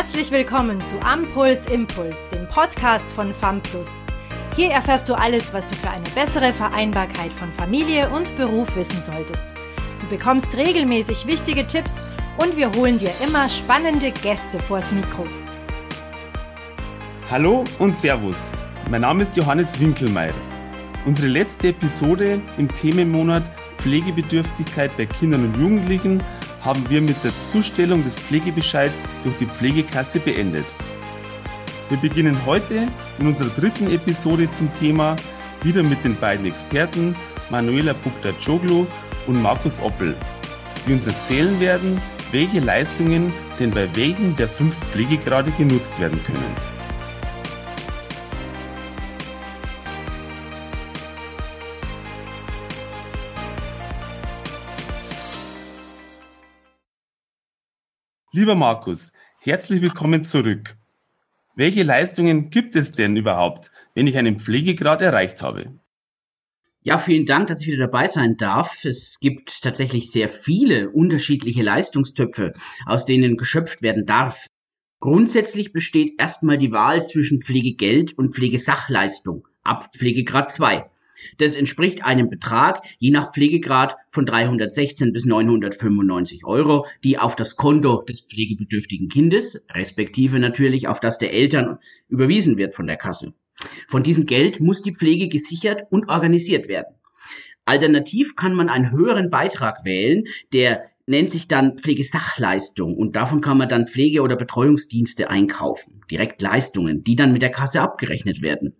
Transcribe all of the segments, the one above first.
Herzlich willkommen zu Ampuls Impuls, dem Podcast von FAMPLUS. Hier erfährst du alles, was du für eine bessere Vereinbarkeit von Familie und Beruf wissen solltest. Du bekommst regelmäßig wichtige Tipps und wir holen dir immer spannende Gäste vors Mikro. Hallo und Servus. Mein Name ist Johannes Winkelmeier. Unsere letzte Episode im Themenmonat Pflegebedürftigkeit bei Kindern und Jugendlichen haben wir mit der Zustellung des Pflegebescheids durch die Pflegekasse beendet. Wir beginnen heute in unserer dritten Episode zum Thema wieder mit den beiden Experten Manuela Bukta-Joglu und Markus Oppel, die uns erzählen werden, welche Leistungen denn bei welchen der fünf Pflegegrade genutzt werden können. Lieber Markus, herzlich willkommen zurück. Welche Leistungen gibt es denn überhaupt, wenn ich einen Pflegegrad erreicht habe? Ja, vielen Dank, dass ich wieder dabei sein darf. Es gibt tatsächlich sehr viele unterschiedliche Leistungstöpfe, aus denen geschöpft werden darf. Grundsätzlich besteht erstmal die Wahl zwischen Pflegegeld und Pflegesachleistung ab Pflegegrad 2. Das entspricht einem Betrag je nach Pflegegrad von 316 bis 995 Euro, die auf das Konto des pflegebedürftigen Kindes, respektive natürlich auf das der Eltern, überwiesen wird von der Kasse. Von diesem Geld muss die Pflege gesichert und organisiert werden. Alternativ kann man einen höheren Beitrag wählen, der nennt sich dann Pflegesachleistung und davon kann man dann Pflege- oder Betreuungsdienste einkaufen, Direktleistungen, die dann mit der Kasse abgerechnet werden.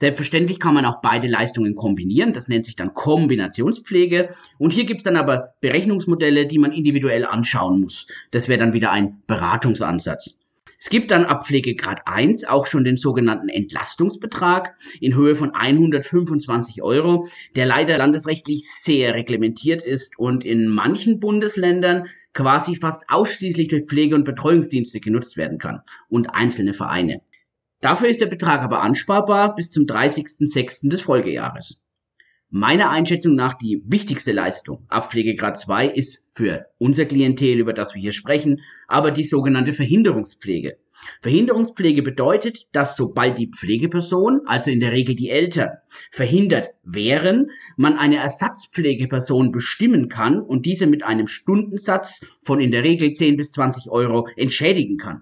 Selbstverständlich kann man auch beide Leistungen kombinieren. Das nennt sich dann Kombinationspflege. Und hier gibt es dann aber Berechnungsmodelle, die man individuell anschauen muss. Das wäre dann wieder ein Beratungsansatz. Es gibt dann ab Pflegegrad 1 auch schon den sogenannten Entlastungsbetrag in Höhe von 125 Euro, der leider landesrechtlich sehr reglementiert ist und in manchen Bundesländern quasi fast ausschließlich durch Pflege- und Betreuungsdienste genutzt werden kann und einzelne Vereine. Dafür ist der Betrag aber ansparbar bis zum 30.06. des Folgejahres. Meiner Einschätzung nach die wichtigste Leistung ab Pflegegrad 2 ist für unser Klientel, über das wir hier sprechen, aber die sogenannte Verhinderungspflege. Verhinderungspflege bedeutet, dass sobald die Pflegeperson, also in der Regel die Eltern, verhindert wären, man eine Ersatzpflegeperson bestimmen kann und diese mit einem Stundensatz von in der Regel 10 bis 20 Euro entschädigen kann.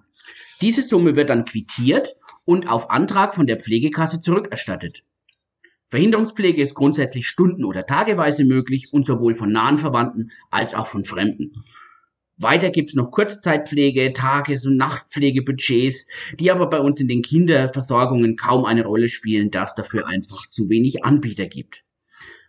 Diese Summe wird dann quittiert und auf Antrag von der Pflegekasse zurückerstattet. Verhinderungspflege ist grundsätzlich stunden- oder tageweise möglich und sowohl von nahen Verwandten als auch von Fremden. Weiter gibt's noch Kurzzeitpflege, Tages- und Nachtpflegebudgets, die aber bei uns in den Kinderversorgungen kaum eine Rolle spielen, da es dafür einfach zu wenig Anbieter gibt.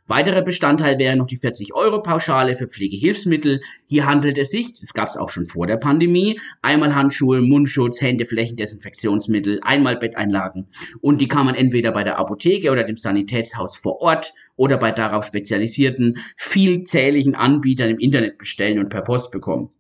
Weiterer Bestandteil wäre noch die 40-Euro-Pauschale für Pflegehilfsmittel. Hier handelt es sich, das gab es auch schon vor der Pandemie, einmal Handschuhe, Mundschutz, Hände, Flächendesinfektionsmittel, einmal Betteinlagen. Und die kann man entweder bei der Apotheke oder dem Sanitätshaus vor Ort oder bei darauf spezialisierten, vielzähligen Anbietern im Internet bestellen und per Post bekommen.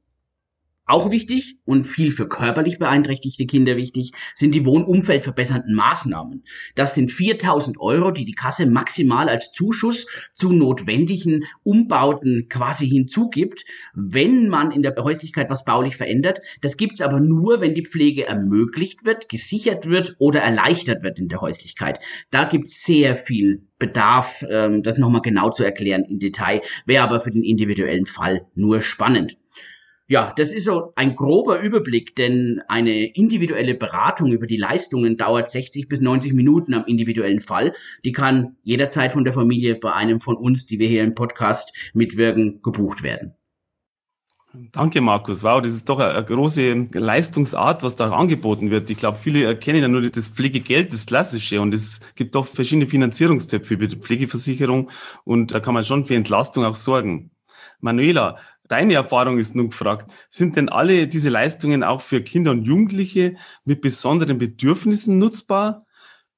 Auch wichtig und viel für körperlich beeinträchtigte Kinder wichtig sind die wohnumfeldverbessernden Maßnahmen. Das sind 4000 Euro, die die Kasse maximal als Zuschuss zu notwendigen Umbauten quasi hinzugibt, wenn man in der Häuslichkeit was baulich verändert. Das gibt's aber nur, wenn die Pflege ermöglicht wird, gesichert wird oder erleichtert wird in der Häuslichkeit. Da gibt's sehr viel Bedarf, ähm, das nochmal genau zu erklären im Detail, wäre aber für den individuellen Fall nur spannend. Ja, das ist so ein grober Überblick, denn eine individuelle Beratung über die Leistungen dauert 60 bis 90 Minuten am individuellen Fall. Die kann jederzeit von der Familie bei einem von uns, die wir hier im Podcast mitwirken, gebucht werden. Danke, Markus. Wow, das ist doch eine, große Leistungsart, was da angeboten wird. Ich glaube, viele erkennen ja nur das Pflegegeld, das klassische, und es gibt doch verschiedene Finanzierungstöpfe über die Pflegeversicherung und da kann man schon für Entlastung auch sorgen. Manuela, Deine Erfahrung ist nun gefragt. Sind denn alle diese Leistungen auch für Kinder und Jugendliche mit besonderen Bedürfnissen nutzbar?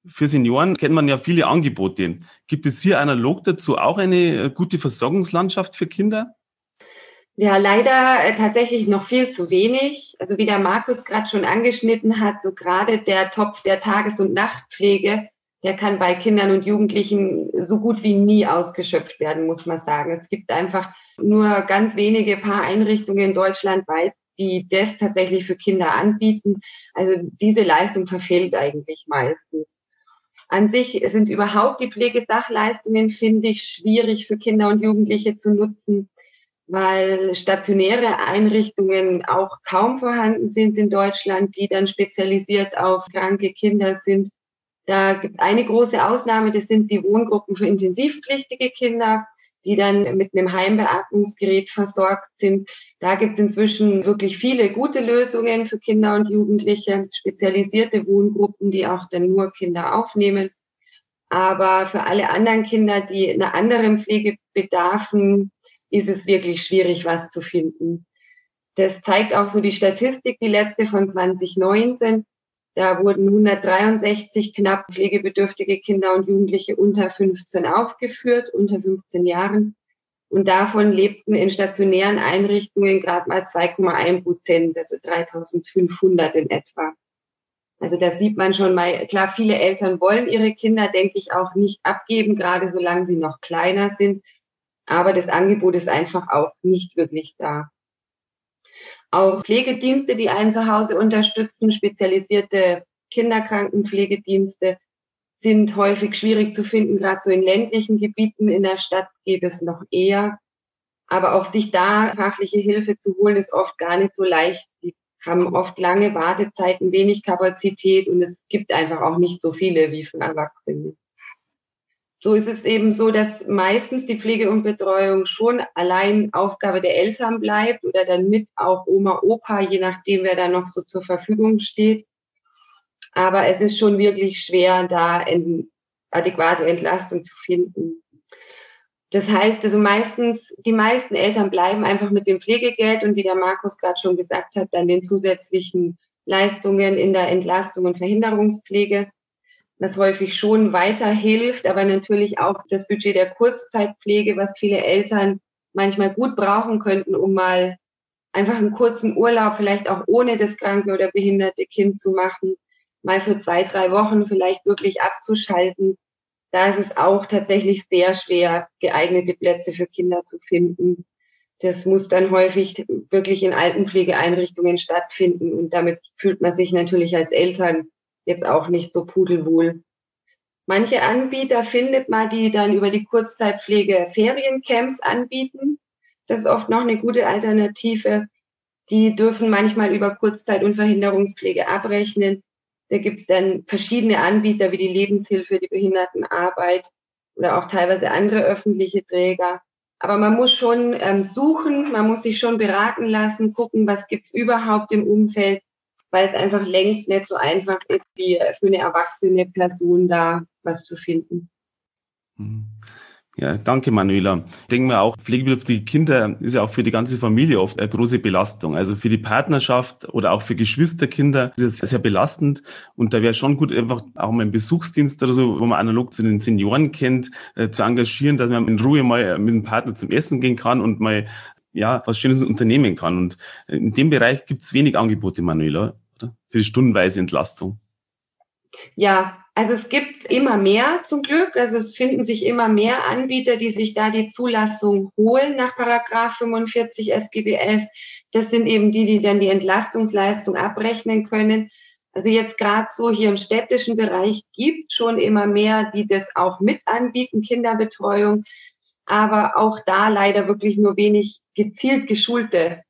Für Senioren kennt man ja viele Angebote. Gibt es hier analog dazu auch eine äh, gute Versorgungslandschaft für Kinder? Ja, leider äh, tatsächlich noch viel zu wenig. Also wie der Markus gerade schon angeschnitten hat, so gerade der Topf der Tages- und Nachtpflege, der kann bei Kindern und Jugendlichen so gut wie nie ausgeschöpft werden, muss man sagen. Es gibt einfach nur ganz wenige paar Einrichtungen deutschlandweit, die das tatsächlich für Kinder anbieten. Also diese Leistung verfehlt eigentlich meistens. An sich sind überhaupt die Pflegesachleistungen, finde ich, schwierig für Kinder und Jugendliche zu nutzen, weil stationäre Einrichtungen auch kaum vorhanden sind in Deutschland, die dann spezialisiert auf kranke Kinder sind. Da gibt es eine große Ausnahme, das sind die Wohngruppen für intensivpflichtige Kinder die dann mit einem Heimbeatmungsgerät versorgt sind. Da gibt es inzwischen wirklich viele gute Lösungen für Kinder und Jugendliche, spezialisierte Wohngruppen, die auch dann nur Kinder aufnehmen. Aber für alle anderen Kinder, die einer anderen Pflege bedarfen, ist es wirklich schwierig, was zu finden. Das zeigt auch so die Statistik, die letzte von 2019. Da wurden 163 knapp pflegebedürftige Kinder und Jugendliche unter 15 aufgeführt, unter 15 Jahren. Und davon lebten in stationären Einrichtungen gerade mal 2,1 Prozent, also 3500 in etwa. Also da sieht man schon mal, klar, viele Eltern wollen ihre Kinder, denke ich, auch nicht abgeben, gerade solange sie noch kleiner sind. Aber das Angebot ist einfach auch nicht wirklich da. Auch Pflegedienste, die einen zu Hause unterstützen, spezialisierte Kinderkrankenpflegedienste, sind häufig schwierig zu finden, gerade so in ländlichen Gebieten. In der Stadt geht es noch eher. Aber auch sich da fachliche Hilfe zu holen, ist oft gar nicht so leicht. Die haben oft lange Wartezeiten, wenig Kapazität und es gibt einfach auch nicht so viele wie für Erwachsene so ist es eben so, dass meistens die Pflege und Betreuung schon allein Aufgabe der Eltern bleibt oder dann mit auch Oma, Opa, je nachdem, wer da noch so zur Verfügung steht. Aber es ist schon wirklich schwer, da adäquate Entlastung zu finden. Das heißt also meistens, die meisten Eltern bleiben einfach mit dem Pflegegeld und wie der Markus gerade schon gesagt hat, dann den zusätzlichen Leistungen in der Entlastung und Verhinderungspflege was häufig schon weiterhilft, aber natürlich auch das Budget der Kurzzeitpflege, was viele Eltern manchmal gut brauchen könnten, um mal einfach einen kurzen Urlaub, vielleicht auch ohne das kranke oder behinderte Kind zu machen, mal für zwei, drei Wochen vielleicht wirklich abzuschalten. Da ist es auch tatsächlich sehr schwer, geeignete Plätze für Kinder zu finden. Das muss dann häufig wirklich in Altenpflegeeinrichtungen stattfinden und damit fühlt man sich natürlich als Eltern jetzt auch nicht so pudelwohl. Manche Anbieter findet man, die dann über die Kurzzeitpflege Feriencamps anbieten. Das ist oft noch eine gute Alternative. Die dürfen manchmal über Kurzzeit- und Verhinderungspflege abrechnen. Da gibt es dann verschiedene Anbieter wie die Lebenshilfe, die Behindertenarbeit oder auch teilweise andere öffentliche Träger. Aber man muss schon ähm, suchen, man muss sich schon beraten lassen, gucken, was gibt's überhaupt im Umfeld weil es einfach längst nicht so einfach ist, wie für eine erwachsene Person da was zu finden. Mhm. Ja, danke Manuela. Ich denke mir auch, pflegebedürftige Kinder ist ja auch für die ganze Familie oft eine große Belastung. Also für die Partnerschaft oder auch für Geschwisterkinder ist es sehr belastend. Und da wäre schon gut, einfach auch mal einen Besuchsdienst oder so, wo man analog zu den Senioren kennt, äh, zu engagieren, dass man in Ruhe mal mit dem Partner zum Essen gehen kann und mal ja, was Schönes unternehmen kann. Und in dem Bereich gibt es wenig Angebote, Manuela, oder? Für die stundenweise Entlastung. Ja, also es gibt immer mehr zum Glück. Also es finden sich immer mehr Anbieter, die sich da die Zulassung holen nach Paragraph 45 SGB 11. Das sind eben die, die dann die Entlastungsleistung abrechnen können. Also jetzt gerade so hier im städtischen Bereich gibt schon immer mehr, die das auch mit anbieten, Kinderbetreuung aber auch da leider wirklich nur wenig gezielt geschulte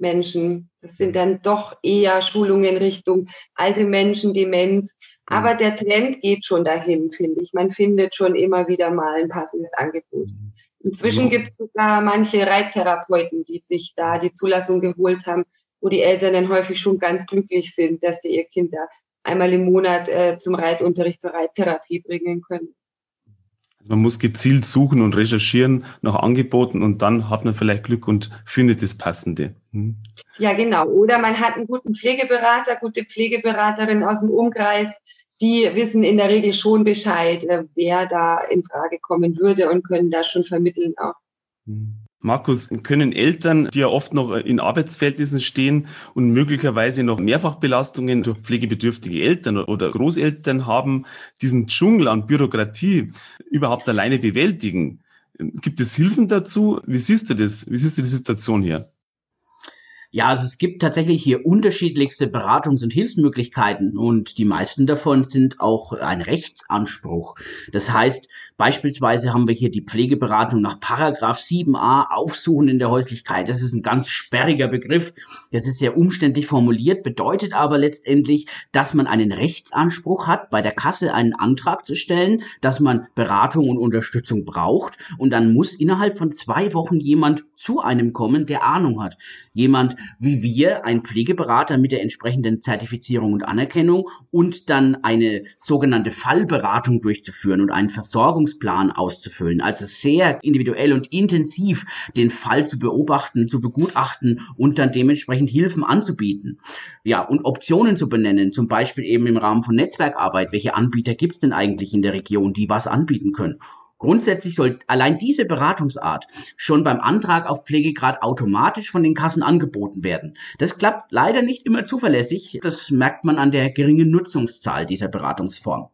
Menschen. Das sind dann doch eher Schulungen Richtung alte Menschen, Demenz. Mhm. Aber der Trend geht schon dahin, finde ich. Man findet schon immer wieder mal ein passendes Angebot. Mhm. Inzwischen ja. gibt es sogar manche Reittherapeuten, die sich da die Zulassung geholt haben, wo die Eltern dann häufig schon ganz glücklich sind, dass sie ihr Kind da einmal im Monat äh, zum Reitunterricht, zur Reittherapie bringen können. Also man muss gezielt suchen und recherchieren nach Angeboten und dann hat man vielleicht Glück und findet das Passende. Hm. Ja, genau. Oder man hat einen guten Pflegeberater, gute Pflegeberaterin aus dem Umkreis, die wissen in der Regel schon Bescheid, äh, wer da in Frage kommen würde und können da schon vermitteln auch. Hm. Markus, können Eltern, die ja oft noch in Arbeitsverhältnissen stehen und möglicherweise noch Mehrfachbelastungen durch pflegebedürftige Eltern oder Großeltern haben, diesen Dschungel an Bürokratie überhaupt alleine bewältigen? Gibt es Hilfen dazu? Wie siehst du das? Wie siehst du die Situation hier? Ja, also es gibt tatsächlich hier unterschiedlichste Beratungs- und Hilfsmöglichkeiten und die meisten davon sind auch ein Rechtsanspruch. Das heißt, Beispielsweise haben wir hier die Pflegeberatung nach Paragraph 7a Aufsuchen in der Häuslichkeit. Das ist ein ganz sperriger Begriff. Das ist sehr umständlich formuliert, bedeutet aber letztendlich, dass man einen Rechtsanspruch hat, bei der Kasse einen Antrag zu stellen, dass man Beratung und Unterstützung braucht. Und dann muss innerhalb von zwei Wochen jemand zu einem kommen, der Ahnung hat. Jemand wie wir, ein Pflegeberater mit der entsprechenden Zertifizierung und Anerkennung und dann eine sogenannte Fallberatung durchzuführen und einen Versorgungs Handlungsplan auszufüllen. Also sehr individuell und intensiv den Fall zu beobachten, zu begutachten und dann dementsprechend Hilfen anzubieten. Ja, und Optionen zu benennen, zum Beispiel eben im Rahmen von Netzwerkarbeit. Welche Anbieter gibt es denn eigentlich in der Region, die was anbieten können? Grundsätzlich soll allein diese Beratungsart schon beim Antrag auf Pflegegrad automatisch von den Kassen angeboten werden. Das klappt leider nicht immer zuverlässig. Das merkt man an der geringen Nutzungszahl dieser Beratungsform.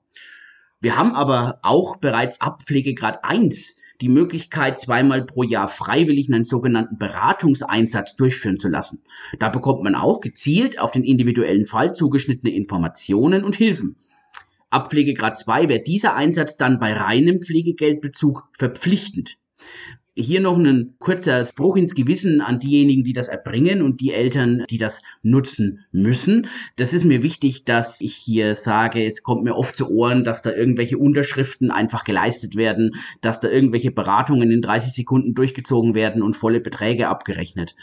Wir haben aber auch bereits ab Pflegegrad 1 die Möglichkeit, zweimal pro Jahr freiwillig einen sogenannten Beratungseinsatz durchführen zu lassen. Da bekommt man auch gezielt auf den individuellen Fall zugeschnittene Informationen und Hilfen. Ab Pflegegrad 2 wäre dieser Einsatz dann bei reinem Pflegegeldbezug verpflichtend hier noch ein kurzer Spruch ins Gewissen an diejenigen, die das erbringen und die Eltern, die das nutzen müssen. Das ist mir wichtig, dass ich hier sage, es kommt mir oft zu Ohren, dass da irgendwelche Unterschriften einfach geleistet werden, dass da irgendwelche Beratungen in 30 Sekunden durchgezogen werden und volle Beträge abgerechnet.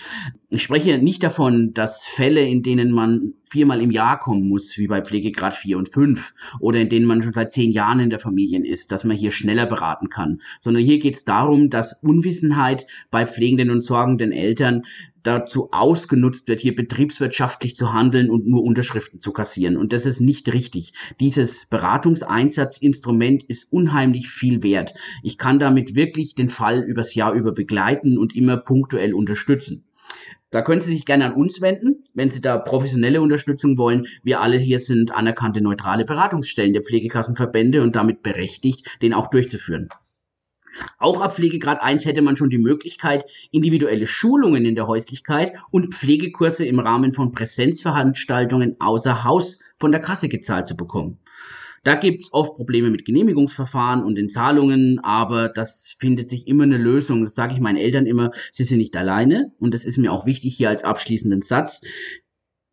Ich spreche nicht davon, dass Fälle, in denen man viermal im Jahr kommen muss, wie bei Pflegegrad 4 und 5 oder in denen man schon seit zehn Jahren in der Familie ist, dass man hier schneller beraten kann, sondern hier geht es darum, dass Unwissenheit bei pflegenden und sorgenden Eltern dazu ausgenutzt wird, hier betriebswirtschaftlich zu handeln und nur Unterschriften zu kassieren. Und das ist nicht richtig. Dieses Beratungseinsatzinstrument ist unheimlich viel wert. Ich kann damit wirklich den Fall übers Jahr über begleiten und immer punktuell unterstützen. Da können Sie sich gerne an uns wenden, wenn Sie da professionelle Unterstützung wollen. Wir alle hier sind anerkannte neutrale Beratungsstellen der Pflegekassenverbände und damit berechtigt, den auch durchzuführen. Auch ab Pflegegrad 1 hätte man schon die Möglichkeit, individuelle Schulungen in der Häuslichkeit und Pflegekurse im Rahmen von Präsenzveranstaltungen außer Haus von der Kasse gezahlt zu bekommen. Da gibt's oft Probleme mit Genehmigungsverfahren und den Zahlungen, aber das findet sich immer eine Lösung. Das sage ich meinen Eltern immer, sie sind nicht alleine und das ist mir auch wichtig hier als abschließenden Satz.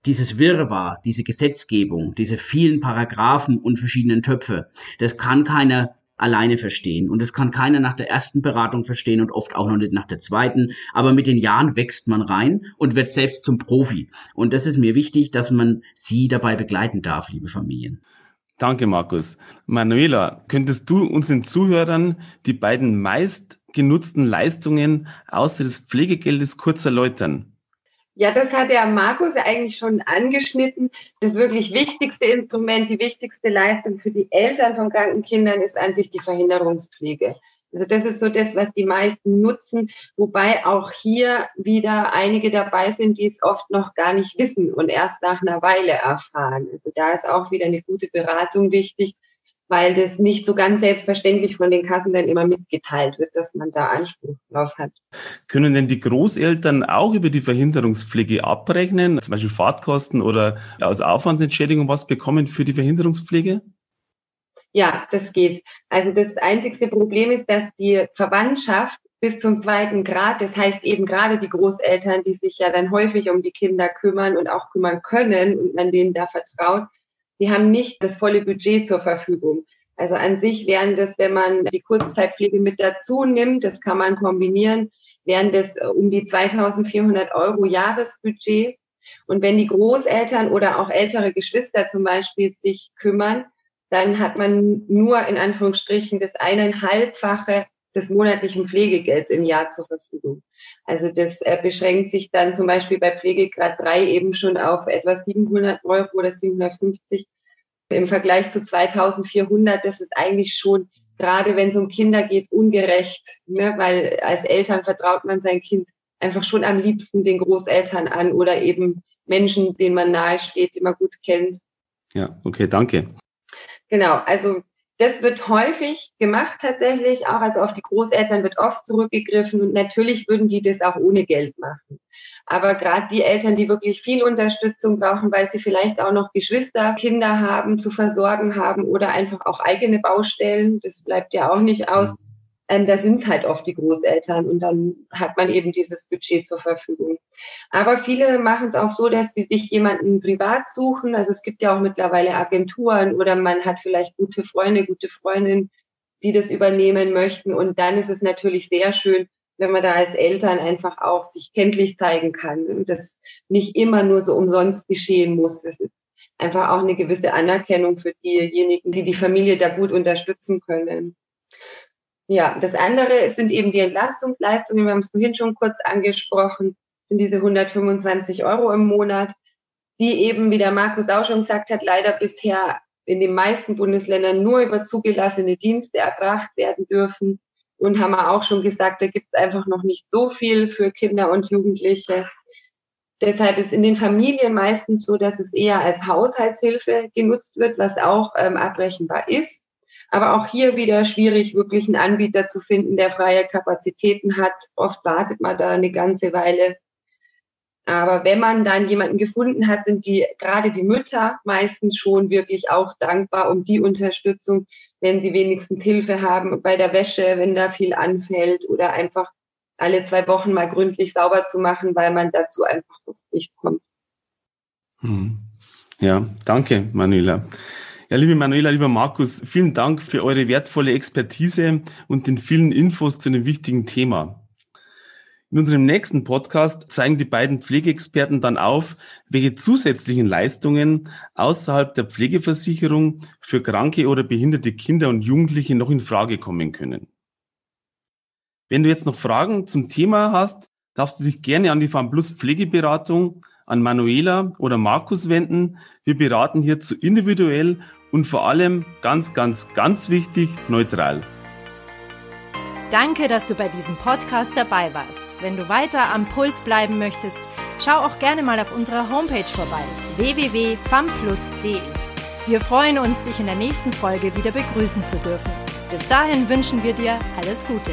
Dieses Wirrwarr, diese Gesetzgebung, diese vielen Paragraphen und verschiedenen Töpfe, das kann keiner alleine verstehen. Und das kann keiner nach der ersten Beratung verstehen und oft auch noch nicht nach der zweiten. Aber mit den Jahren wächst man rein und wird selbst zum Profi. Und das ist mir wichtig, dass man Sie dabei begleiten darf, liebe Familien. Danke, Markus. Manuela, könntest du unseren Zuhörern die beiden meist genutzten Leistungen außer des Pflegegeldes kurz erläutern? Ja, das hat der Markus eigentlich schon angeschnitten. Das wirklich wichtigste Instrument, die wichtigste Leistung für die Eltern von kranken Kindern ist an sich die Verhinderungspflege. Also das ist so das, was die meisten nutzen, wobei auch hier wieder einige dabei sind, die es oft noch gar nicht wissen und erst nach einer Weile erfahren. Also da ist auch wieder eine gute Beratung wichtig, weil das nicht so ganz selbstverständlich von den Kassen dann immer mitgeteilt wird, dass man da Anspruch drauf hat. Können denn die Großeltern auch über die Verhinderungspflege abrechnen, zum Beispiel Fahrtkosten oder aus Aufwandsentschädigung was bekommen für die Verhinderungspflege? Ja, das geht. Also das einzigste Problem ist, dass die Verwandtschaft bis zum zweiten Grad, das heißt eben gerade die Großeltern, die sich ja dann häufig um die Kinder kümmern und auch kümmern können und man denen da vertraut, die haben nicht das volle Budget zur Verfügung. Also an sich wären das, wenn man die Kurzzeitpflege mit dazu nimmt, das kann man kombinieren, wären das äh, um die 2400 Euro Jahresbudget. Und wenn die Großeltern oder auch ältere Geschwister zum Beispiel sich kümmern, dann hat man nur in Anführungsstrichen das eineinhalbfache des monatlichen Pflegegelds im Jahr zur Verfügung. Also das äh, beschränkt sich dann zum Beispiel bei Pflegegrad 3 eben schon auf etwa 700 Euro oder 750 im Vergleich zu 2400. Das ist eigentlich schon, gerade wenn es um Kinder geht, ungerecht, ne? weil als Eltern vertraut man sein Kind einfach schon am liebsten den Großeltern an oder eben Menschen, denen man nahe steht, die man gut kennt. Ja, okay, danke. Genau, also Das wird häufig gemacht tatsächlich, auch also auf die Großeltern wird oft zurückgegriffen und natürlich würden die das auch ohne Geld machen. Aber gerade die Eltern, die wirklich viel Unterstützung brauchen, weil sie vielleicht auch noch Geschwister, Kinder haben, zu versorgen haben oder einfach auch eigene Baustellen, das bleibt ja auch nicht aus, ähm, da sind es halt oft die Großeltern und dann hat man eben dieses Budget zur Verfügung. Aber viele machen es auch so, dass sie sich jemanden privat suchen. Also es gibt ja auch mittlerweile Agenturen oder man hat vielleicht gute Freunde, gute Freundinnen, die das übernehmen möchten. Und dann ist es natürlich sehr schön, wenn man da als Eltern einfach auch sich kenntlich zeigen kann und das nicht immer nur so umsonst geschehen muss. Das ist einfach auch eine gewisse Anerkennung für diejenigen, die die Familie da gut unterstützen können. Ja, das andere sind eben die Entlastungsleistungen. Wir haben es vorhin schon kurz angesprochen, sind diese 125 Euro im Monat, die eben, wie der Markus auch schon gesagt hat, leider bisher in den meisten Bundesländern nur über zugelassene Dienste erbracht werden dürfen. Und haben wir auch schon gesagt, da gibt es einfach noch nicht so viel für Kinder und Jugendliche. Deshalb ist in den Familien meistens so, dass es eher als Haushaltshilfe genutzt wird, was auch ähm, abrechenbar ist. Aber auch hier wieder schwierig, wirklich einen Anbieter zu finden, der freie Kapazitäten hat. Oft wartet man da eine ganze Weile. Aber wenn man dann jemanden gefunden hat, sind die, gerade die Mütter meistens schon wirklich auch dankbar um die Unterstützung, wenn sie wenigstens Hilfe haben bei der Wäsche, wenn da viel anfällt oder einfach alle zwei Wochen mal gründlich sauber zu machen, weil man dazu einfach nicht kommt. Hm. Ja, danke, Manuela. Ja, liebe Manuela, lieber Markus, vielen Dank für eure wertvolle Expertise und den vielen Infos zu einem wichtigen Thema. In unserem nächsten Podcast zeigen die beiden Pflegeexperten dann auf, welche zusätzlichen Leistungen außerhalb der Pflegeversicherung für kranke oder behinderte Kinder und Jugendliche noch in Frage kommen können. Wenn du jetzt noch Fragen zum Thema hast, darfst du dich gerne an die FAMPLUS Pflegeberatung, an Manuela oder Markus wenden. Wir beraten hierzu individuell und vor allem ganz, ganz, ganz wichtig, neutral. Danke, dass du bei diesem Podcast dabei warst. Wenn du weiter am Puls bleiben möchtest, schau auch gerne mal auf unserer Homepage vorbei www.famplus.de. Wir freuen uns, dich in der nächsten Folge wieder begrüßen zu dürfen. Bis dahin wünschen wir dir alles Gute.